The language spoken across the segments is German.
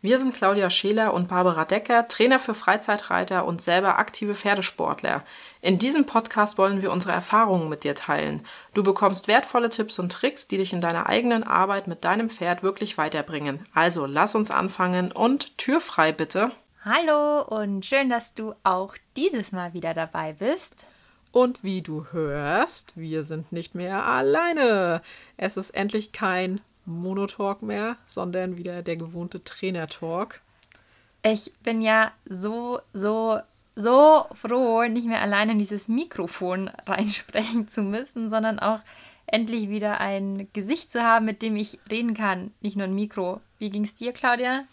Wir sind Claudia Scheler und Barbara Decker, Trainer für Freizeitreiter und selber aktive Pferdesportler. In diesem Podcast wollen wir unsere Erfahrungen mit dir teilen. Du bekommst wertvolle Tipps und Tricks, die dich in deiner eigenen Arbeit mit deinem Pferd wirklich weiterbringen. Also lass uns anfangen und Tür frei bitte. Hallo und schön, dass du auch dieses Mal wieder dabei bist. Und wie du hörst, wir sind nicht mehr alleine. Es ist endlich kein Monotalk mehr, sondern wieder der gewohnte Trainer-Talk. Ich bin ja so, so, so froh, nicht mehr alleine in dieses Mikrofon reinsprechen zu müssen, sondern auch endlich wieder ein Gesicht zu haben, mit dem ich reden kann, nicht nur ein Mikro. Wie ging es dir, Claudia?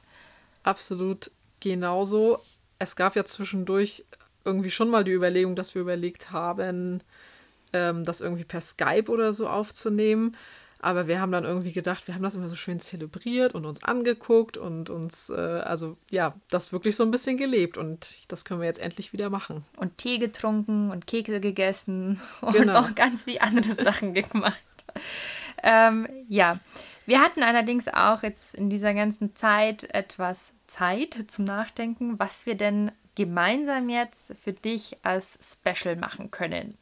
Absolut genauso. Es gab ja zwischendurch irgendwie schon mal die Überlegung, dass wir überlegt haben, ähm, das irgendwie per Skype oder so aufzunehmen. Aber wir haben dann irgendwie gedacht, wir haben das immer so schön zelebriert und uns angeguckt und uns, äh, also ja, das wirklich so ein bisschen gelebt. Und das können wir jetzt endlich wieder machen. Und Tee getrunken und Kekse gegessen und genau. auch ganz viele andere Sachen gemacht. Ähm, ja, wir hatten allerdings auch jetzt in dieser ganzen Zeit etwas Zeit zum Nachdenken, was wir denn gemeinsam jetzt für dich als Special machen können.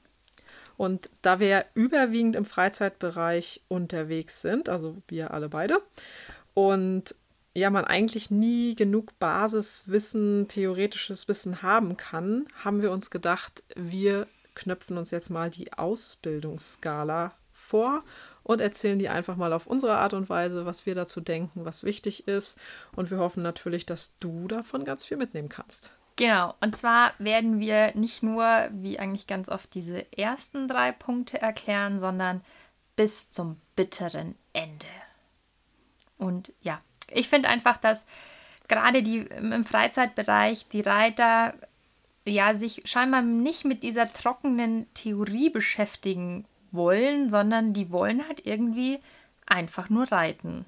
Und da wir ja überwiegend im Freizeitbereich unterwegs sind, also wir alle beide, und ja, man eigentlich nie genug Basiswissen, theoretisches Wissen haben kann, haben wir uns gedacht, wir knöpfen uns jetzt mal die Ausbildungsskala vor und erzählen die einfach mal auf unsere Art und Weise, was wir dazu denken, was wichtig ist. Und wir hoffen natürlich, dass du davon ganz viel mitnehmen kannst. Genau, und zwar werden wir nicht nur, wie eigentlich ganz oft, diese ersten drei Punkte erklären, sondern bis zum bitteren Ende. Und ja, ich finde einfach, dass gerade die im Freizeitbereich die Reiter ja sich scheinbar nicht mit dieser trockenen Theorie beschäftigen wollen, sondern die wollen halt irgendwie einfach nur reiten.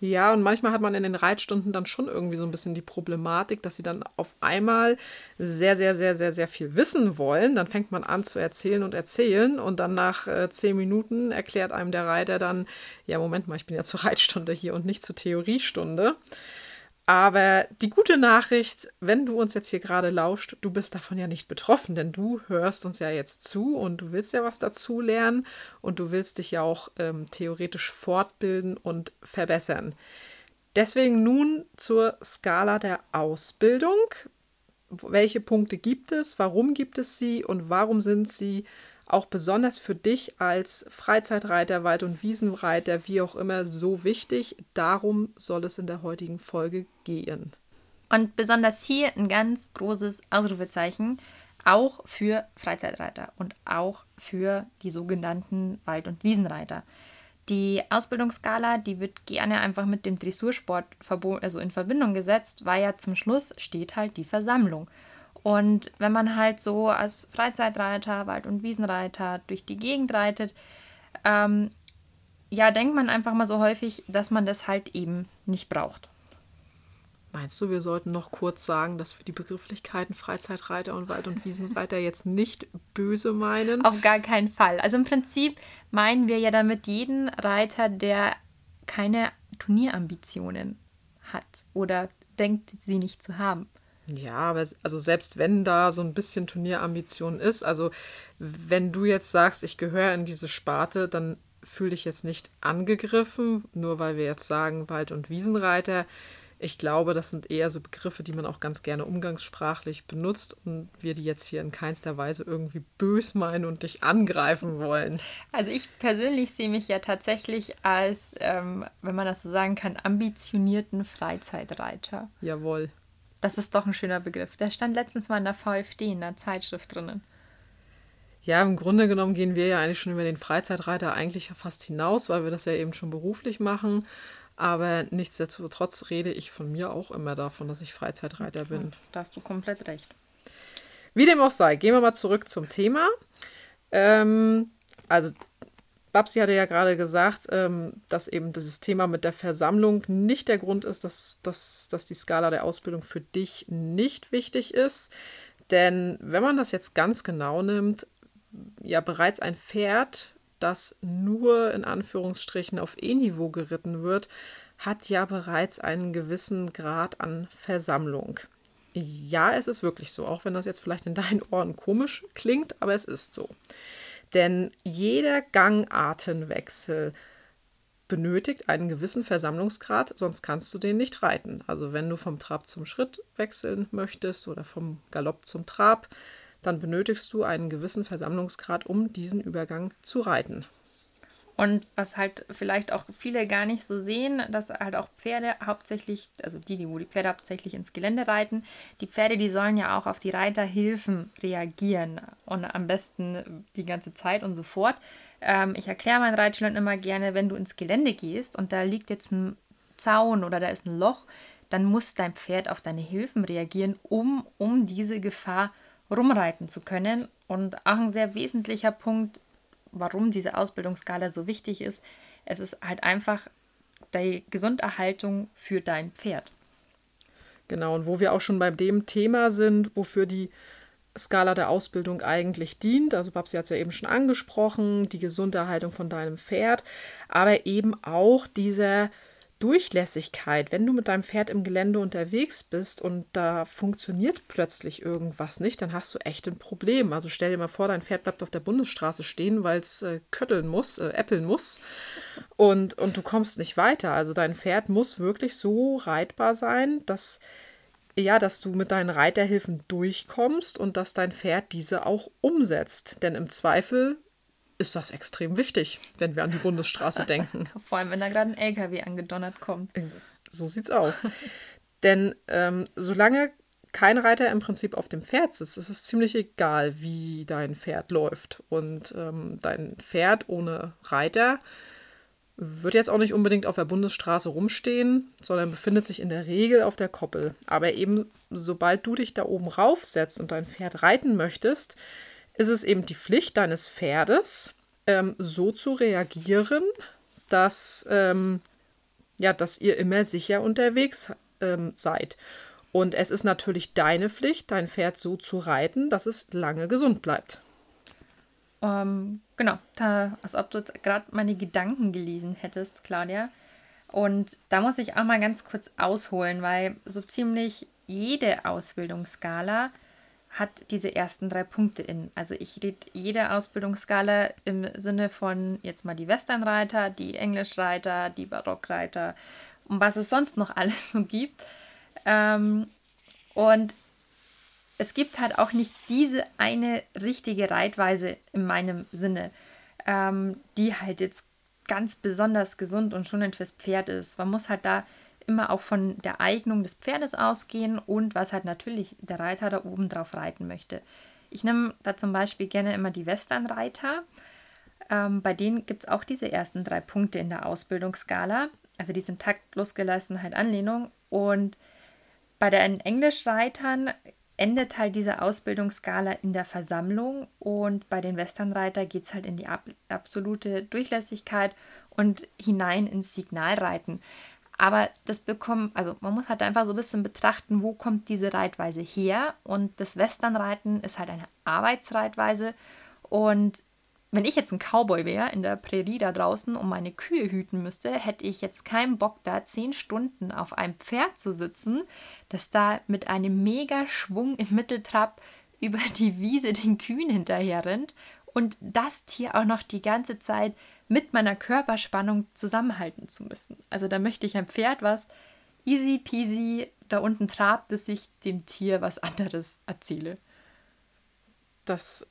Ja, und manchmal hat man in den Reitstunden dann schon irgendwie so ein bisschen die Problematik, dass sie dann auf einmal sehr, sehr, sehr, sehr, sehr viel wissen wollen. Dann fängt man an zu erzählen und erzählen und dann nach äh, zehn Minuten erklärt einem der Reiter dann, ja, Moment mal, ich bin ja zur Reitstunde hier und nicht zur Theoriestunde. Aber die gute Nachricht, wenn du uns jetzt hier gerade lauscht, du bist davon ja nicht betroffen, denn du hörst uns ja jetzt zu und du willst ja was dazu lernen und du willst dich ja auch ähm, theoretisch fortbilden und verbessern. Deswegen nun zur Skala der Ausbildung. Welche Punkte gibt es? Warum gibt es sie? Und warum sind sie auch besonders für dich als Freizeitreiter, Wald- und Wiesenreiter, wie auch immer, so wichtig. Darum soll es in der heutigen Folge gehen. Und besonders hier ein ganz großes Ausrufezeichen, auch für Freizeitreiter und auch für die sogenannten Wald- und Wiesenreiter. Die Ausbildungsskala, die wird gerne einfach mit dem Dressursport also in Verbindung gesetzt, weil ja zum Schluss steht halt die Versammlung. Und wenn man halt so als Freizeitreiter, Wald- und Wiesenreiter durch die Gegend reitet, ähm, ja, denkt man einfach mal so häufig, dass man das halt eben nicht braucht. Meinst du, wir sollten noch kurz sagen, dass wir die Begrifflichkeiten Freizeitreiter und Wald- und Wiesenreiter jetzt nicht böse meinen? Auf gar keinen Fall. Also im Prinzip meinen wir ja damit jeden Reiter, der keine Turnierambitionen hat oder denkt, sie nicht zu haben. Ja, aber also selbst wenn da so ein bisschen Turnierambition ist, also wenn du jetzt sagst, ich gehöre in diese Sparte, dann fühle dich jetzt nicht angegriffen, nur weil wir jetzt sagen Wald- und Wiesenreiter. Ich glaube, das sind eher so Begriffe, die man auch ganz gerne umgangssprachlich benutzt und wir die jetzt hier in keinster Weise irgendwie bös meinen und dich angreifen wollen. Also ich persönlich sehe mich ja tatsächlich als, ähm, wenn man das so sagen kann, ambitionierten Freizeitreiter. Jawohl. Das ist doch ein schöner Begriff. Der stand letztens mal in der VfD, in der Zeitschrift drinnen. Ja, im Grunde genommen gehen wir ja eigentlich schon über den Freizeitreiter eigentlich fast hinaus, weil wir das ja eben schon beruflich machen. Aber nichtsdestotrotz rede ich von mir auch immer davon, dass ich Freizeitreiter bin. Da hast du komplett recht. Wie dem auch sei, gehen wir mal zurück zum Thema. Ähm, also Babsi hatte ja gerade gesagt, ähm, dass eben dieses Thema mit der Versammlung nicht der Grund ist, dass, dass, dass die Skala der Ausbildung für dich nicht wichtig ist. Denn wenn man das jetzt ganz genau nimmt, ja bereits ein Pferd, das nur in Anführungsstrichen auf E-Niveau geritten wird, hat ja bereits einen gewissen Grad an Versammlung. Ja, es ist wirklich so, auch wenn das jetzt vielleicht in deinen Ohren komisch klingt, aber es ist so. Denn jeder Gangartenwechsel benötigt einen gewissen Versammlungsgrad, sonst kannst du den nicht reiten. Also wenn du vom Trab zum Schritt wechseln möchtest oder vom Galopp zum Trab, dann benötigst du einen gewissen Versammlungsgrad, um diesen Übergang zu reiten. Und was halt vielleicht auch viele gar nicht so sehen, dass halt auch Pferde hauptsächlich, also die, die wo die Pferde hauptsächlich ins Gelände reiten, die Pferde, die sollen ja auch auf die Reiterhilfen reagieren und am besten die ganze Zeit und so fort. Ähm, ich erkläre meinen Reitschülern immer gerne, wenn du ins Gelände gehst und da liegt jetzt ein Zaun oder da ist ein Loch, dann muss dein Pferd auf deine Hilfen reagieren, um, um diese Gefahr rumreiten zu können. Und auch ein sehr wesentlicher Punkt warum diese Ausbildungsskala so wichtig ist. Es ist halt einfach die Gesunderhaltung für dein Pferd. Genau, und wo wir auch schon bei dem Thema sind, wofür die Skala der Ausbildung eigentlich dient. Also Babsi hat es ja eben schon angesprochen, die Gesunderhaltung von deinem Pferd, aber eben auch dieser Durchlässigkeit, wenn du mit deinem Pferd im Gelände unterwegs bist und da funktioniert plötzlich irgendwas nicht, dann hast du echt ein Problem. Also stell dir mal vor, dein Pferd bleibt auf der Bundesstraße stehen, weil es äh, kötteln muss, äh, äppeln muss und, und du kommst nicht weiter. Also dein Pferd muss wirklich so reitbar sein, dass ja, dass du mit deinen Reiterhilfen durchkommst und dass dein Pferd diese auch umsetzt. Denn im Zweifel ist das extrem wichtig, wenn wir an die Bundesstraße denken. Vor allem, wenn da gerade ein LKW angedonnert kommt. So sieht's aus. Denn ähm, solange kein Reiter im Prinzip auf dem Pferd sitzt, ist es ziemlich egal, wie dein Pferd läuft. Und ähm, dein Pferd ohne Reiter wird jetzt auch nicht unbedingt auf der Bundesstraße rumstehen, sondern befindet sich in der Regel auf der Koppel. Aber eben, sobald du dich da oben raufsetzt und dein Pferd reiten möchtest, ist es eben die Pflicht deines Pferdes, ähm, so zu reagieren, dass, ähm, ja, dass ihr immer sicher unterwegs ähm, seid. Und es ist natürlich deine Pflicht, dein Pferd so zu reiten, dass es lange gesund bleibt. Ähm, genau, da, als ob du gerade meine Gedanken gelesen hättest, Claudia. Und da muss ich auch mal ganz kurz ausholen, weil so ziemlich jede Ausbildungsskala hat diese ersten drei Punkte in. Also ich rede jede Ausbildungsskala im Sinne von jetzt mal die Westernreiter, die Englischreiter, die Barockreiter und was es sonst noch alles so gibt. Ähm, und es gibt halt auch nicht diese eine richtige Reitweise in meinem Sinne, ähm, die halt jetzt ganz besonders gesund und schonend fürs Pferd ist. Man muss halt da immer auch von der Eignung des Pferdes ausgehen und was halt natürlich der Reiter da oben drauf reiten möchte. Ich nehme da zum Beispiel gerne immer die Westernreiter. Ähm, bei denen gibt es auch diese ersten drei Punkte in der Ausbildungsskala. Also die sind Takt, Losgelassenheit, Anlehnung. Und bei den Englischreitern endet halt diese Ausbildungsskala in der Versammlung und bei den Westernreiter geht es halt in die ab absolute Durchlässigkeit und hinein ins Signalreiten. Aber das bekommt, also man muss halt einfach so ein bisschen betrachten, wo kommt diese Reitweise her. Und das Westernreiten ist halt eine Arbeitsreitweise. Und wenn ich jetzt ein Cowboy wäre in der Prärie da draußen und meine Kühe hüten müsste, hätte ich jetzt keinen Bock, da zehn Stunden auf einem Pferd zu sitzen, das da mit einem mega Schwung im Mitteltrab über die Wiese den Kühen hinterher rennt und das Tier auch noch die ganze Zeit mit meiner Körperspannung zusammenhalten zu müssen. Also da möchte ich ein Pferd, was easy peasy da unten trabt, dass ich dem Tier was anderes erzähle. Das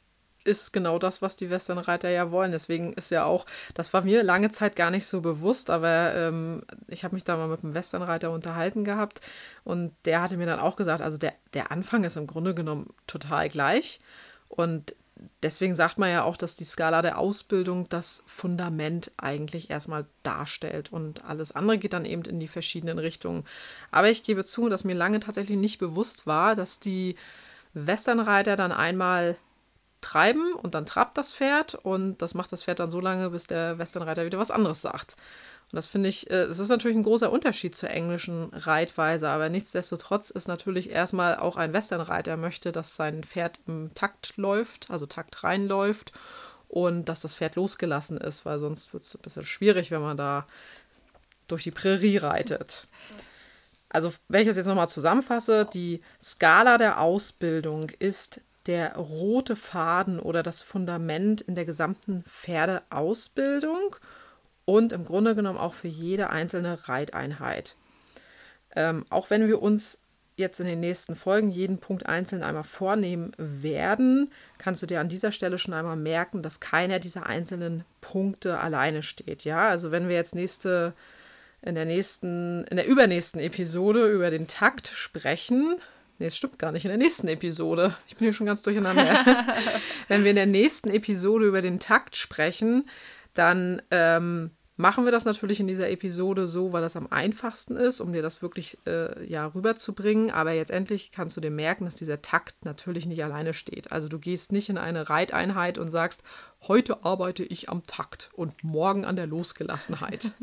ist genau das, was die Westernreiter ja wollen. Deswegen ist ja auch, das war mir lange Zeit gar nicht so bewusst, aber ähm, ich habe mich da mal mit einem Westernreiter unterhalten gehabt und der hatte mir dann auch gesagt, also der, der Anfang ist im Grunde genommen total gleich und deswegen sagt man ja auch, dass die Skala der Ausbildung das Fundament eigentlich erstmal darstellt und alles andere geht dann eben in die verschiedenen Richtungen. Aber ich gebe zu, dass mir lange tatsächlich nicht bewusst war, dass die Westernreiter dann einmal treiben und dann trabt das Pferd und das macht das Pferd dann so lange, bis der Westernreiter wieder was anderes sagt. Und das finde ich, äh, es ist natürlich ein großer Unterschied zur englischen Reitweise, aber nichtsdestotrotz ist natürlich erstmal auch ein Westernreiter möchte, dass sein Pferd im Takt läuft, also Takt reinläuft und dass das Pferd losgelassen ist, weil sonst wird es ein bisschen schwierig, wenn man da durch die Prärie reitet. Also, wenn ich das jetzt nochmal zusammenfasse, die Skala der Ausbildung ist der rote Faden oder das Fundament in der gesamten Pferdeausbildung und im Grunde genommen auch für jede einzelne Reiteinheit. Ähm, auch wenn wir uns jetzt in den nächsten Folgen jeden Punkt einzeln einmal vornehmen werden, kannst du dir an dieser Stelle schon einmal merken, dass keiner dieser einzelnen Punkte alleine steht. Ja, also wenn wir jetzt nächste in der nächsten, in der übernächsten Episode über den Takt sprechen, Nee, es stimmt gar nicht. In der nächsten Episode. Ich bin hier schon ganz durcheinander. Wenn wir in der nächsten Episode über den Takt sprechen, dann ähm, machen wir das natürlich in dieser Episode so, weil das am einfachsten ist, um dir das wirklich äh, ja, rüberzubringen. Aber jetzt endlich kannst du dir merken, dass dieser Takt natürlich nicht alleine steht. Also du gehst nicht in eine Reiteinheit und sagst, heute arbeite ich am Takt und morgen an der Losgelassenheit.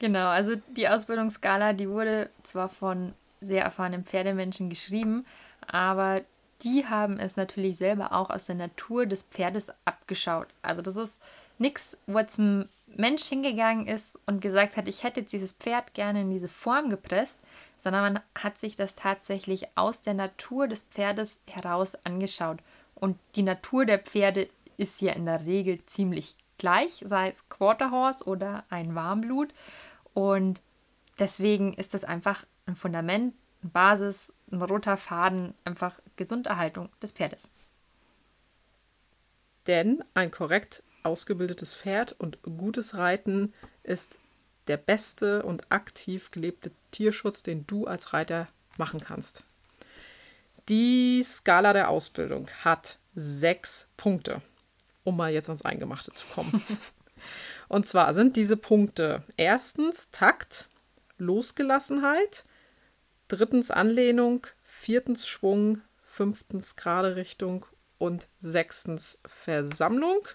Genau, also die Ausbildungsskala, die wurde zwar von sehr erfahrenen Pferdemenschen geschrieben, aber die haben es natürlich selber auch aus der Natur des Pferdes abgeschaut. Also das ist nichts, wo ein Mensch hingegangen ist und gesagt hat, ich hätte jetzt dieses Pferd gerne in diese Form gepresst, sondern man hat sich das tatsächlich aus der Natur des Pferdes heraus angeschaut. Und die Natur der Pferde ist ja in der Regel ziemlich gleich, sei es Quarterhorse oder ein Warmblut. Und deswegen ist das einfach ein Fundament, eine Basis, ein roter Faden, einfach Gesunderhaltung des Pferdes. Denn ein korrekt ausgebildetes Pferd und gutes Reiten ist der beste und aktiv gelebte Tierschutz, den du als Reiter machen kannst. Die Skala der Ausbildung hat sechs Punkte, um mal jetzt ans Eingemachte zu kommen. und zwar sind diese Punkte erstens Takt, Losgelassenheit, drittens Anlehnung, viertens Schwung, fünftens gerade Richtung und sechstens Versammlung.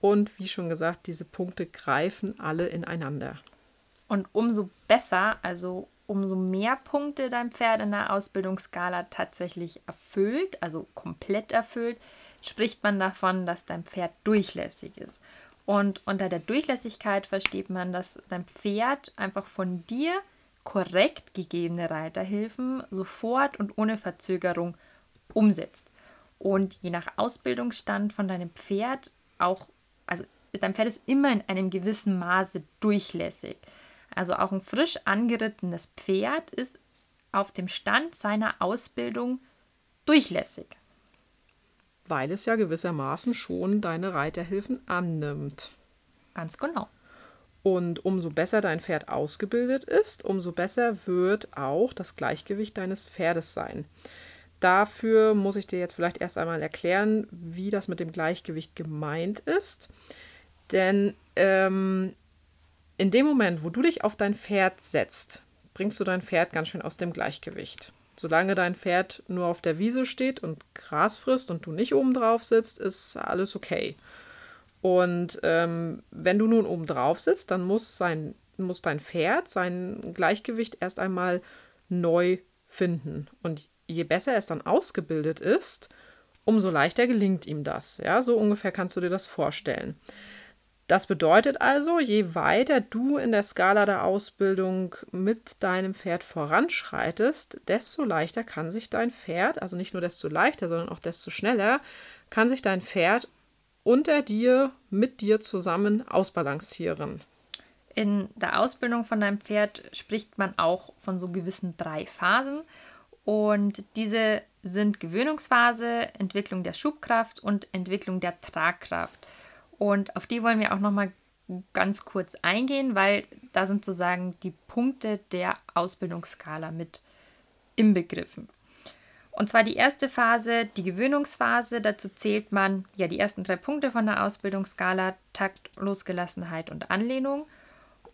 Und wie schon gesagt, diese Punkte greifen alle ineinander. Und umso besser, also umso mehr Punkte dein Pferd in der Ausbildungsskala tatsächlich erfüllt, also komplett erfüllt, spricht man davon, dass dein Pferd durchlässig ist. Und unter der Durchlässigkeit versteht man, dass dein Pferd einfach von dir korrekt gegebene Reiterhilfen sofort und ohne Verzögerung umsetzt. Und je nach Ausbildungsstand von deinem Pferd auch, also dein Pferd ist immer in einem gewissen Maße durchlässig. Also auch ein frisch angerittenes Pferd ist auf dem Stand seiner Ausbildung durchlässig. Weil es ja gewissermaßen schon deine Reiterhilfen annimmt. Ganz genau. Und umso besser dein Pferd ausgebildet ist, umso besser wird auch das Gleichgewicht deines Pferdes sein. Dafür muss ich dir jetzt vielleicht erst einmal erklären, wie das mit dem Gleichgewicht gemeint ist. Denn ähm, in dem Moment, wo du dich auf dein Pferd setzt, bringst du dein Pferd ganz schön aus dem Gleichgewicht. Solange dein Pferd nur auf der Wiese steht und Gras frisst und du nicht oben drauf sitzt, ist alles okay. Und ähm, wenn du nun oben drauf sitzt, dann muss, sein, muss dein Pferd sein Gleichgewicht erst einmal neu finden. Und je besser es dann ausgebildet ist, umso leichter gelingt ihm das. Ja, so ungefähr kannst du dir das vorstellen. Das bedeutet also, je weiter du in der Skala der Ausbildung mit deinem Pferd voranschreitest, desto leichter kann sich dein Pferd, also nicht nur desto leichter, sondern auch desto schneller, kann sich dein Pferd unter dir, mit dir zusammen ausbalancieren. In der Ausbildung von deinem Pferd spricht man auch von so gewissen drei Phasen. Und diese sind Gewöhnungsphase, Entwicklung der Schubkraft und Entwicklung der Tragkraft. Und auf die wollen wir auch nochmal ganz kurz eingehen, weil da sind sozusagen die Punkte der Ausbildungsskala mit inbegriffen. Und zwar die erste Phase, die Gewöhnungsphase. Dazu zählt man ja die ersten drei Punkte von der Ausbildungsskala: Takt, Losgelassenheit und Anlehnung.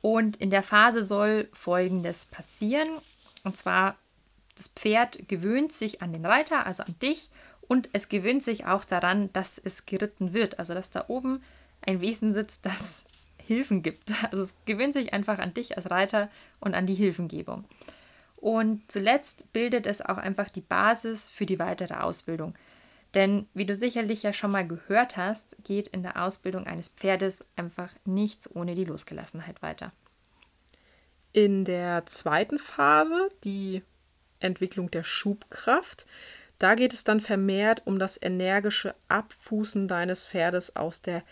Und in der Phase soll Folgendes passieren. Und zwar, das Pferd gewöhnt sich an den Reiter, also an dich, Und es gewöhnt sich auch daran, dass es geritten wird. Also dass da oben ein Wesen sitzt, das Hilfen gibt. Also es gewöhnt sich einfach an dich als Reiter und an die Hilfengebung. Und zuletzt bildet es auch einfach die Basis für die weitere Ausbildung. Denn wie du sicherlich ja schon mal gehört hast, geht in der Ausbildung eines Pferdes einfach nichts ohne die Losgelassenheit weiter. In der zweiten Phase, die Entwicklung der Schubkraft, da geht es dann vermehrt um das energische Abfußen deines Pferdes aus der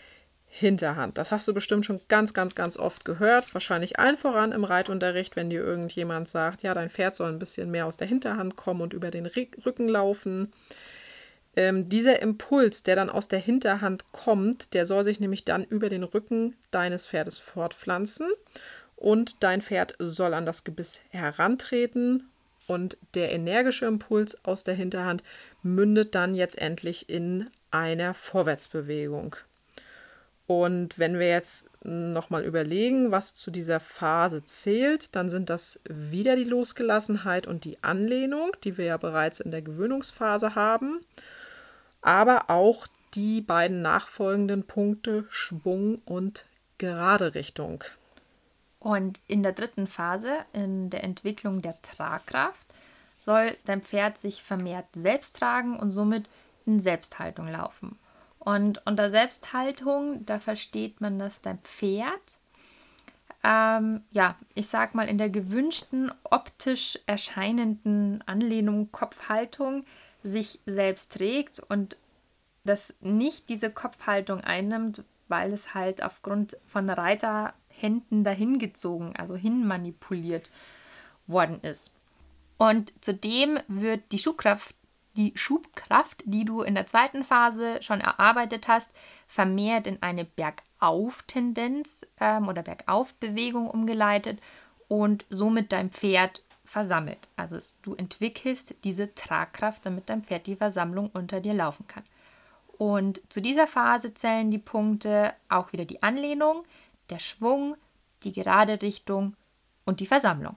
Hinterhand. Das hast du bestimmt schon ganz, ganz, ganz oft gehört. Wahrscheinlich allen voran im Reitunterricht, wenn dir irgendjemand sagt, ja, dein Pferd soll ein bisschen mehr aus der Hinterhand kommen und über den Rücken laufen. Ähm, dieser Impuls, der dann aus der Hinterhand kommt, der soll sich nämlich dann über den Rücken deines Pferdes fortpflanzen und dein Pferd soll an das Gebiss herantreten und der energische Impuls aus der Hinterhand mündet dann jetzt endlich in einer Vorwärtsbewegung. Und wenn wir jetzt nochmal überlegen, was zu dieser Phase zählt, dann sind das wieder die Losgelassenheit und die Anlehnung, die wir ja bereits in der Gewöhnungsphase haben, aber auch die beiden nachfolgenden Punkte Schwung und gerade Richtung. Und in der dritten Phase, in der Entwicklung der Tragkraft, soll dein Pferd sich vermehrt selbst tragen und somit in Selbsthaltung laufen. Und unter Selbsthaltung, da versteht man, dass dein Pferd, ähm, ja, ich sag mal, in der gewünschten optisch erscheinenden Anlehnung Kopfhaltung sich selbst trägt und das nicht diese Kopfhaltung einnimmt, weil es halt aufgrund von Reiterhänden dahingezogen, also hinmanipuliert worden ist. Und zudem wird die Schuhkraft die Schubkraft, die du in der zweiten Phase schon erarbeitet hast, vermehrt in eine Bergauf-Tendenz ähm, oder Bergauf-Bewegung umgeleitet und somit dein Pferd versammelt. Also es, du entwickelst diese Tragkraft, damit dein Pferd die Versammlung unter dir laufen kann. Und zu dieser Phase zählen die Punkte auch wieder die Anlehnung, der Schwung, die gerade Richtung und die Versammlung.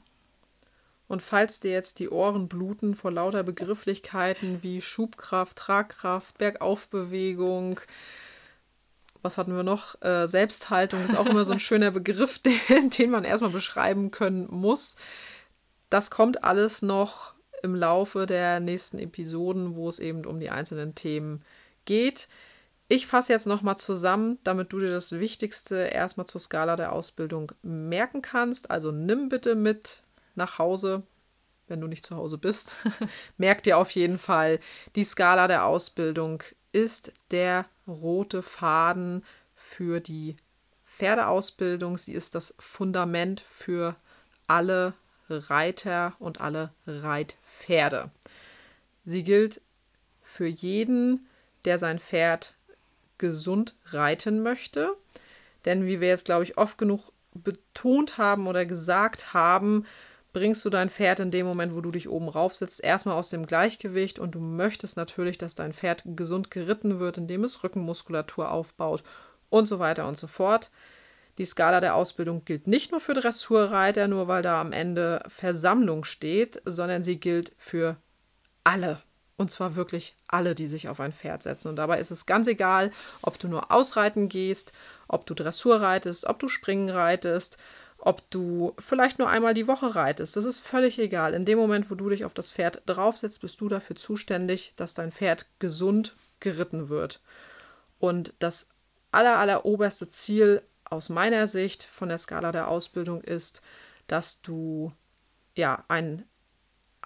Und falls dir jetzt die Ohren bluten vor lauter Begrifflichkeiten wie Schubkraft, Tragkraft, Bergaufbewegung, was hatten wir noch? Äh, Selbsthaltung ist auch immer so ein schöner Begriff, den, den man erstmal beschreiben können muss. Das kommt alles noch im Laufe der nächsten Episoden, wo es eben um die einzelnen Themen geht. Ich fasse jetzt nochmal zusammen, damit du dir das Wichtigste erstmal zur Skala der Ausbildung merken kannst. Also nimm bitte mit nach Hause, wenn du nicht zu Hause bist. Merk dir auf jeden Fall, die Skala der Ausbildung ist der rote Faden für die Pferdeausbildung. Sie ist das Fundament für alle Reiter und alle Reitpferde. Sie gilt für jeden, der sein Pferd gesund reiten möchte. Denn wie wir jetzt, glaube ich, oft genug betont haben oder gesagt haben, bringst du dein Pferd in dem Moment, wo du dich oben rauf sitzt, erstmal aus dem Gleichgewicht und du möchtest natürlich, dass dein Pferd gesund geritten wird, indem es Rückenmuskulatur aufbaut und so weiter und so fort. Die Skala der Ausbildung gilt nicht nur für Dressurreiter, nur weil da am Ende Versammlung steht, sondern sie gilt für alle. Und zwar wirklich alle, die sich auf ein Pferd setzen. Und dabei ist es ganz egal, ob du nur ausreiten gehst, ob du Dressur reitest, ob du Springen reitest, ob du vielleicht nur einmal die Woche reitest. Das ist völlig egal. In dem Moment, wo du dich auf das Pferd draufsetzt, bist du dafür zuständig, dass dein Pferd gesund geritten wird. Und das aller, aller oberste Ziel aus meiner Sicht von der Skala der Ausbildung ist, dass du ja ein,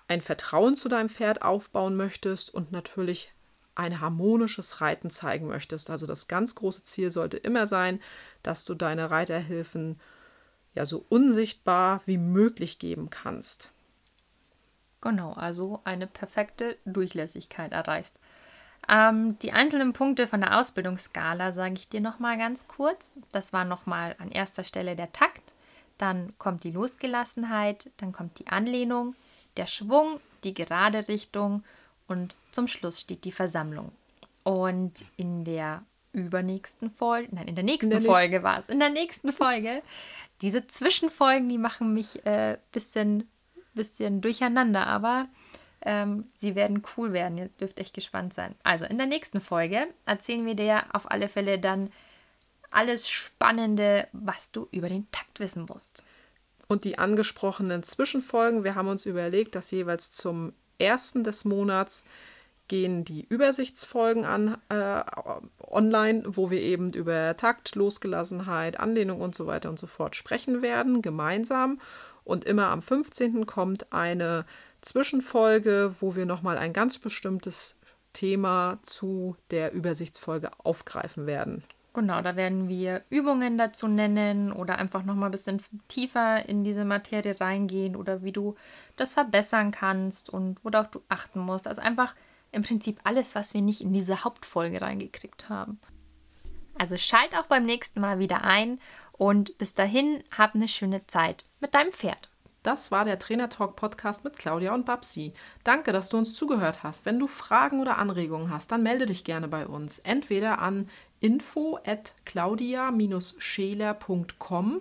ein Vertrauen zu deinem Pferd aufbauen möchtest und natürlich ein harmonisches Reiten zeigen möchtest. Also das ganz große Ziel sollte immer sein, dass du deine Reiterhilfen ja so unsichtbar wie möglich geben kannst. Genau, also eine perfekte Durchlässigkeit erreichst. Ähm, die einzelnen Punkte von der Ausbildungsskala sage ich dir nochmal ganz kurz. Das war nochmal an erster Stelle der Takt, dann kommt die Losgelassenheit, dann kommt die Anlehnung, der Schwung, die gerade Richtung und zum Schluss steht die Versammlung. Und in der übernächsten Folge, nein, in der nächsten in der Folge war es, in der nächsten Folge diese Zwischenfolgen, die machen mich ein äh, bisschen, bisschen durcheinander, aber Ähm, sie werden cool werden. Ihr dürft echt gespannt sein. Also in der nächsten Folge erzählen wir dir auf alle Fälle dann alles Spannende, was du über den Takt wissen musst. Und die angesprochenen Zwischenfolgen, wir haben uns überlegt, dass jeweils zum ersten des Monats gehen die Übersichtsfolgen an äh, online, wo wir eben über Takt, Losgelassenheit, Anlehnung und so weiter und so fort sprechen werden, gemeinsam. Und immer am 15. kommt eine Zwischenfolge, wo wir nochmal ein ganz bestimmtes Thema zu der Übersichtsfolge aufgreifen werden. Genau, da werden wir Übungen dazu nennen oder einfach nochmal ein bisschen tiefer in diese Materie reingehen oder wie du das verbessern kannst und worauf du achten musst. Also einfach im Prinzip alles, was wir nicht in diese Hauptfolge reingekriegt haben. Also schalt auch beim nächsten Mal wieder ein und bis dahin hab eine schöne Zeit mit deinem Pferd. Das war der Trainer Talk Podcast mit Claudia und Babsi. Danke, dass du uns zugehört hast. Wenn du Fragen oder Anregungen hast, dann melde dich gerne bei uns. Entweder an info at claudia-scheler.com